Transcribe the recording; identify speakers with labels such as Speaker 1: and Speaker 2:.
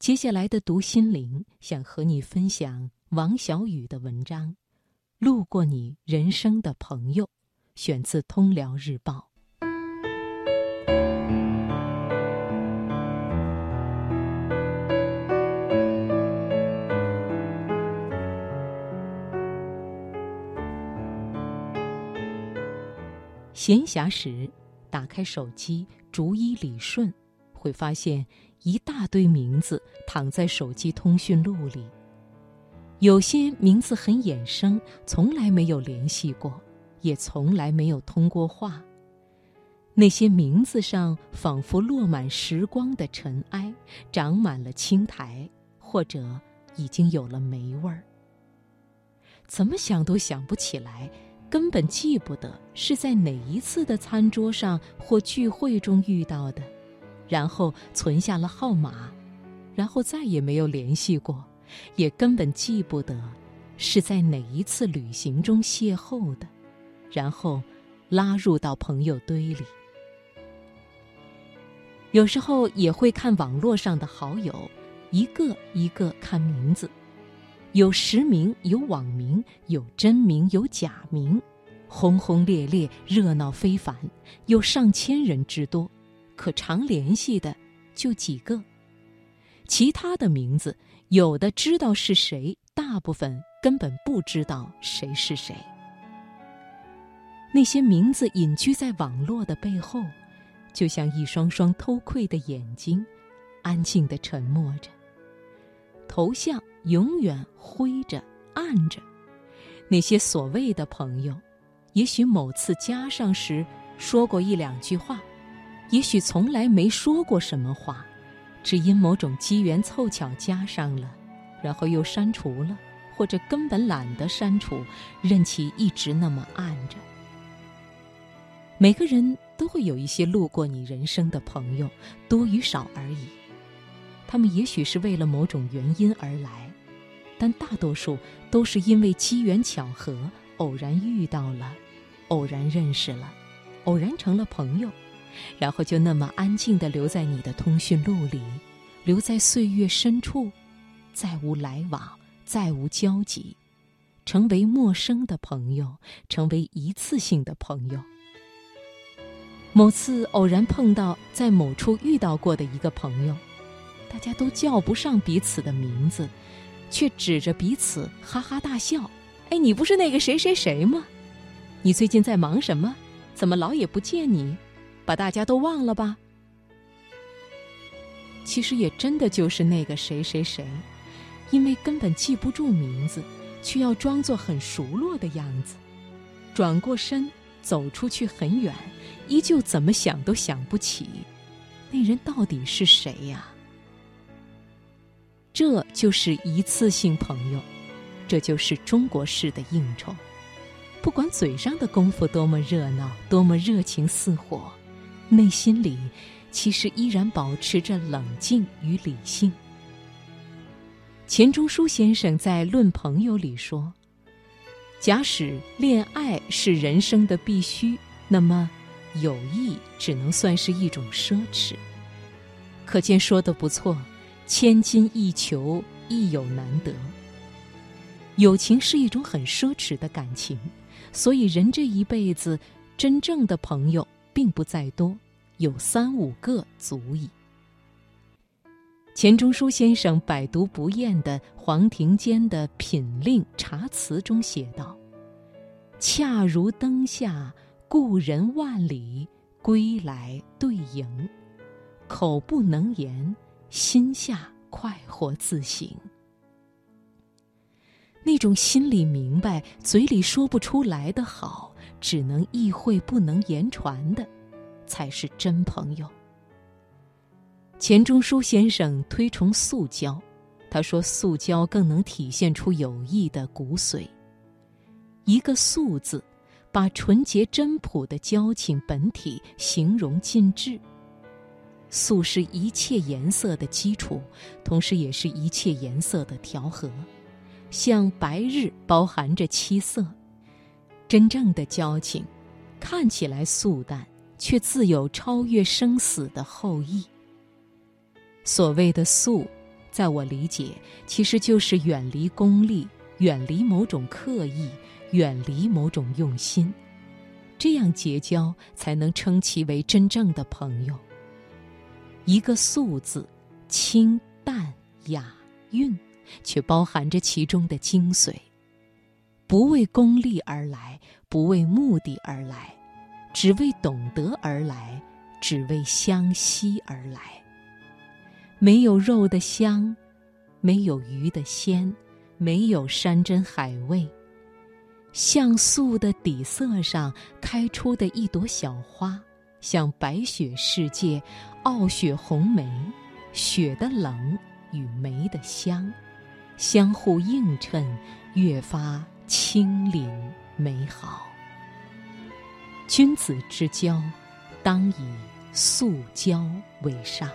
Speaker 1: 接下来的读心灵，想和你分享王小雨的文章《路过你人生的朋友》，选自《通辽日报》。闲暇时，打开手机，逐一理顺，会发现一大堆名字躺在手机通讯录里。有些名字很眼生，从来没有联系过，也从来没有通过话。那些名字上仿佛落满时光的尘埃，长满了青苔，或者已经有了霉味儿。怎么想都想不起来。根本记不得是在哪一次的餐桌上或聚会中遇到的，然后存下了号码，然后再也没有联系过，也根本记不得是在哪一次旅行中邂逅的，然后拉入到朋友堆里。有时候也会看网络上的好友，一个一个看名字。有实名，有网名，有真名，有假名，轰轰烈烈，热闹非凡，有上千人之多，可常联系的就几个。其他的名字，有的知道是谁，大部分根本不知道谁是谁。那些名字隐居在网络的背后，就像一双双偷窥的眼睛，安静的沉默着。头像。永远灰着、暗着，那些所谓的朋友，也许某次加上时说过一两句话，也许从来没说过什么话，只因某种机缘凑巧加上了，然后又删除了，或者根本懒得删除，任其一直那么暗着。每个人都会有一些路过你人生的朋友，多与少而已。他们也许是为了某种原因而来。但大多数都是因为机缘巧合，偶然遇到了，偶然认识了，偶然成了朋友，然后就那么安静地留在你的通讯录里，留在岁月深处，再无来往，再无交集，成为陌生的朋友，成为一次性的朋友。某次偶然碰到，在某处遇到过的一个朋友，大家都叫不上彼此的名字。却指着彼此哈哈大笑，哎，你不是那个谁谁谁吗？你最近在忙什么？怎么老也不见你？把大家都忘了吧？其实也真的就是那个谁谁谁，因为根本记不住名字，却要装作很熟络的样子，转过身走出去很远，依旧怎么想都想不起，那人到底是谁呀？这就是一次性朋友，这就是中国式的应酬。不管嘴上的功夫多么热闹，多么热情似火，内心里其实依然保持着冷静与理性。钱钟书先生在《论朋友》里说：“假使恋爱是人生的必须，那么友谊只能算是一种奢侈。”可见说的不错。千金易求，亦有难得。友情是一种很奢侈的感情，所以人这一辈子真正的朋友并不在多，有三五个足矣。钱钟书先生百读不厌的《黄庭坚的品令茶词》中写道：“恰如灯下故人万里，归来对影，口不能言。”心下快活自省，那种心里明白、嘴里说不出来的好，只能意会不能言传的，才是真朋友。钱钟书先生推崇素交，他说：“素交更能体现出友谊的骨髓。一个‘素’字，把纯洁真朴的交情本体形容尽致。”素是一切颜色的基础，同时也是一切颜色的调和。像白日包含着七色，真正的交情，看起来素淡，却自有超越生死的厚意。所谓的素，在我理解，其实就是远离功利，远离某种刻意，远离某种用心，这样结交才能称其为真正的朋友。一个“素”字，清淡雅韵，却包含着其中的精髓。不为功利而来，不为目的而来，只为懂得而来，只为相惜而来。没有肉的香，没有鱼的鲜，没有山珍海味。像素的底色上开出的一朵小花，像白雪世界，傲雪红梅，雪的冷与梅的香，相互映衬，越发清灵美好。君子之交，当以素交为上。